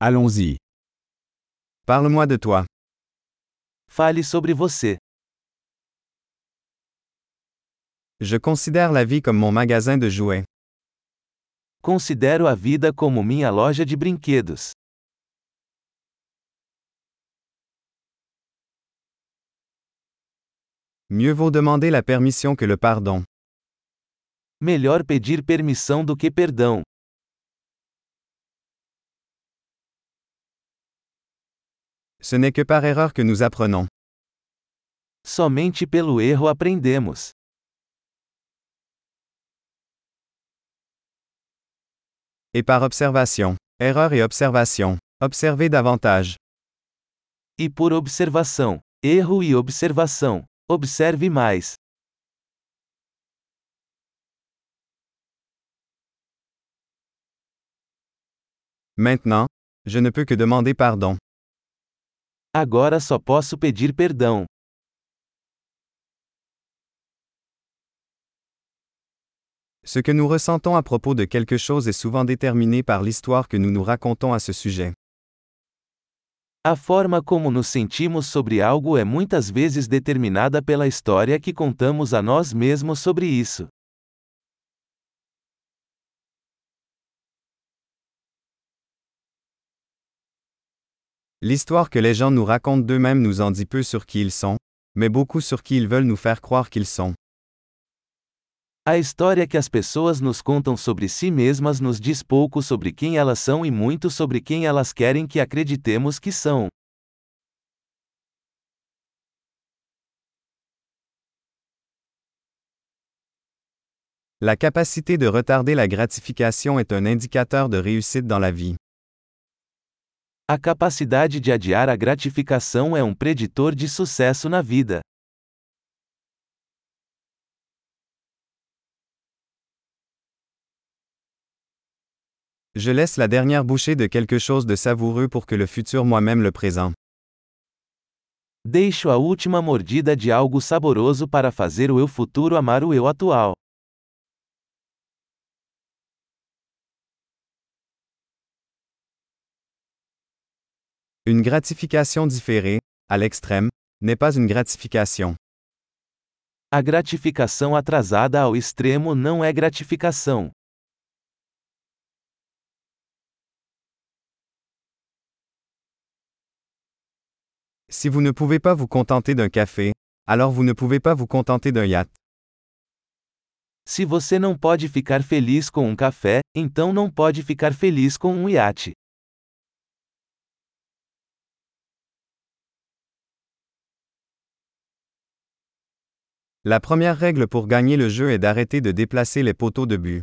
Allons-y. Parle-moi de toi. Fale sobre você. Je considère la vie comme mon magasin de jouets. Considero a vida como minha loja de brinquedos. Mieux vaut demander la permission que le pardon. Melhor pedir permissão do que perdão. Ce n'est que par erreur que nous apprenons. Somente pelo erro aprendemos. Et par observation. Erreur et observation. Observez davantage. E por observação. Erro e observação. Observe mais. Maintenant, je ne peux que demander pardon. Agora só posso pedir perdão. Ce que nous ressentons à propos de quelque chose est souvent déterminé par l'histoire que nous nous racontons à ce sujet. A forma como nos sentimos sobre algo é muitas vezes determinada pela história que contamos a nós mesmos sobre isso. L'histoire que les gens nous racontent d'eux-mêmes nous en dit peu sur qui ils sont, mais beaucoup sur qui ils veulent nous faire croire qu'ils sont. A história que as pessoas nos contam sobre si mesmas nos diz pouco sobre quem elas são e muito sobre quem elas querem que acreditemos que são. La capacité de retarder la gratification est un indicateur de réussite dans la vie. A capacidade de adiar a gratificação é um preditor de sucesso na vida. Je laisse la dernière bouchée de quelque chose de savoureux pour que le futur moi-même le présente. Deixo a última mordida de algo saboroso para fazer o eu futuro amar o eu atual. Une gratification différée, à l'extrême, n'est pas une gratification. A gratificação atrasada ao extremo não é gratificação. Si vous ne pouvez pas vous contenter d'un café, alors vous ne pouvez pas vous contenter d'un yacht. Se você não pode ficar feliz com um café, então não pode ficar feliz com um iate. La première règle pour gagner le jeu est d'arrêter de déplacer les poteaux de but.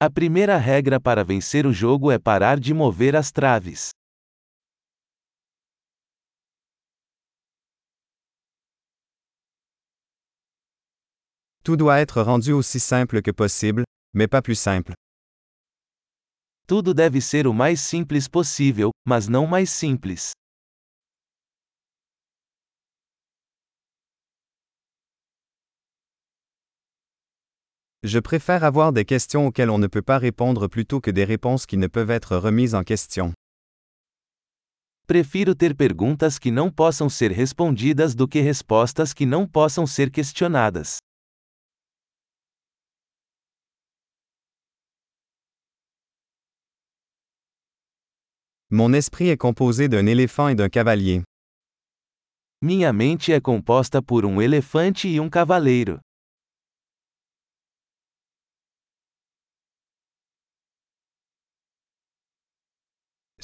A primeira regra para vencer o jogo é parar de mover as traves. Tout doit être rendu aussi simple que possible, mais pas plus simple. Tudo deve ser o mais simples possível, mas não mais simples. Je préfère avoir des questions auxquelles on ne peut pas répondre plutôt que des réponses qui ne peuvent être remises en question. Prefiro ter perguntas que não possam ser respondidas do que respostas que não possam ser questionadas. Mon esprit est composé d'un éléphant et d'un cavalier. Minha mente é composta por um elefante e um cavaleiro.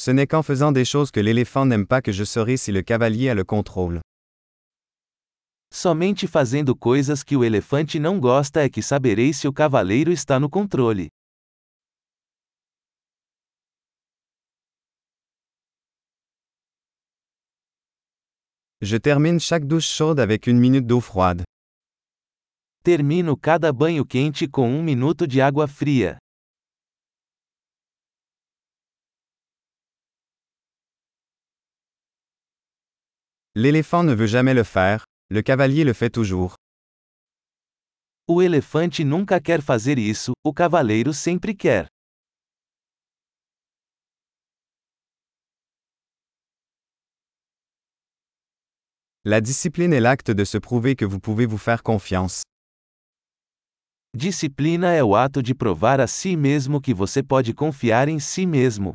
Ce n'est qu'en faisant des choses que l'éléphant n'aime pas que je saurai si le cavalier a le contrôle. Somente fazendo coisas que o elefante não gosta é que saberei se o cavaleiro está no controle. Je termine chaque douche chaude avec une minute d'eau froide. Termino cada banho quente com um minuto de água fria. L'éléphant ne veut jamais le faire, le cavalier le fait toujours. O elefante nunca quer fazer isso, o cavaleiro sempre quer. La discipline est l'acte de se prouver que vous pouvez vous faire confiance. Disciplina é o ato de provar a si mesmo que você pode confiar em si mesmo.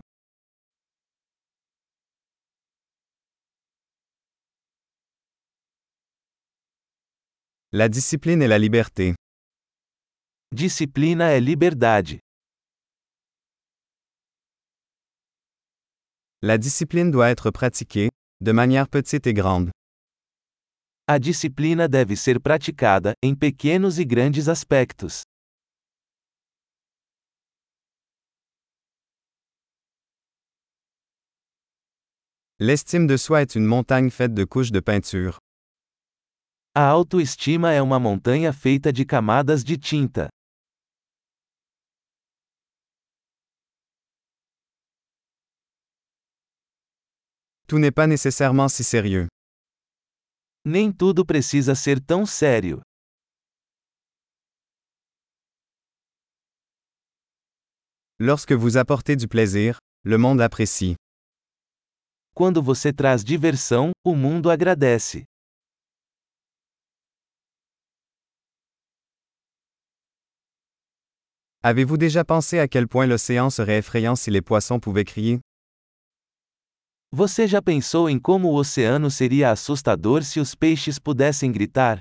La discipline est la liberté. Disciplina é liberdade. La discipline doit être pratiquée, de manière petite et grande. A disciplina deve ser praticada, em pequenos e grandes aspectos. L'estime de soi est une montagne faite de couches de peinture. A autoestima é uma montanha feita de camadas de tinta. Tout n'est pas nécessairement si sérieux. Nem tudo precisa ser tão sério. Lorsque vous apportez du plaisir, le monde apprécie. Quando você traz diversão, o mundo agradece. Avez-vous déjà pensé à quel point l'océan serait effrayant si les poissons pouvaient crier? Você já pensou em como o oceano seria assustador se os peixes pudessem gritar?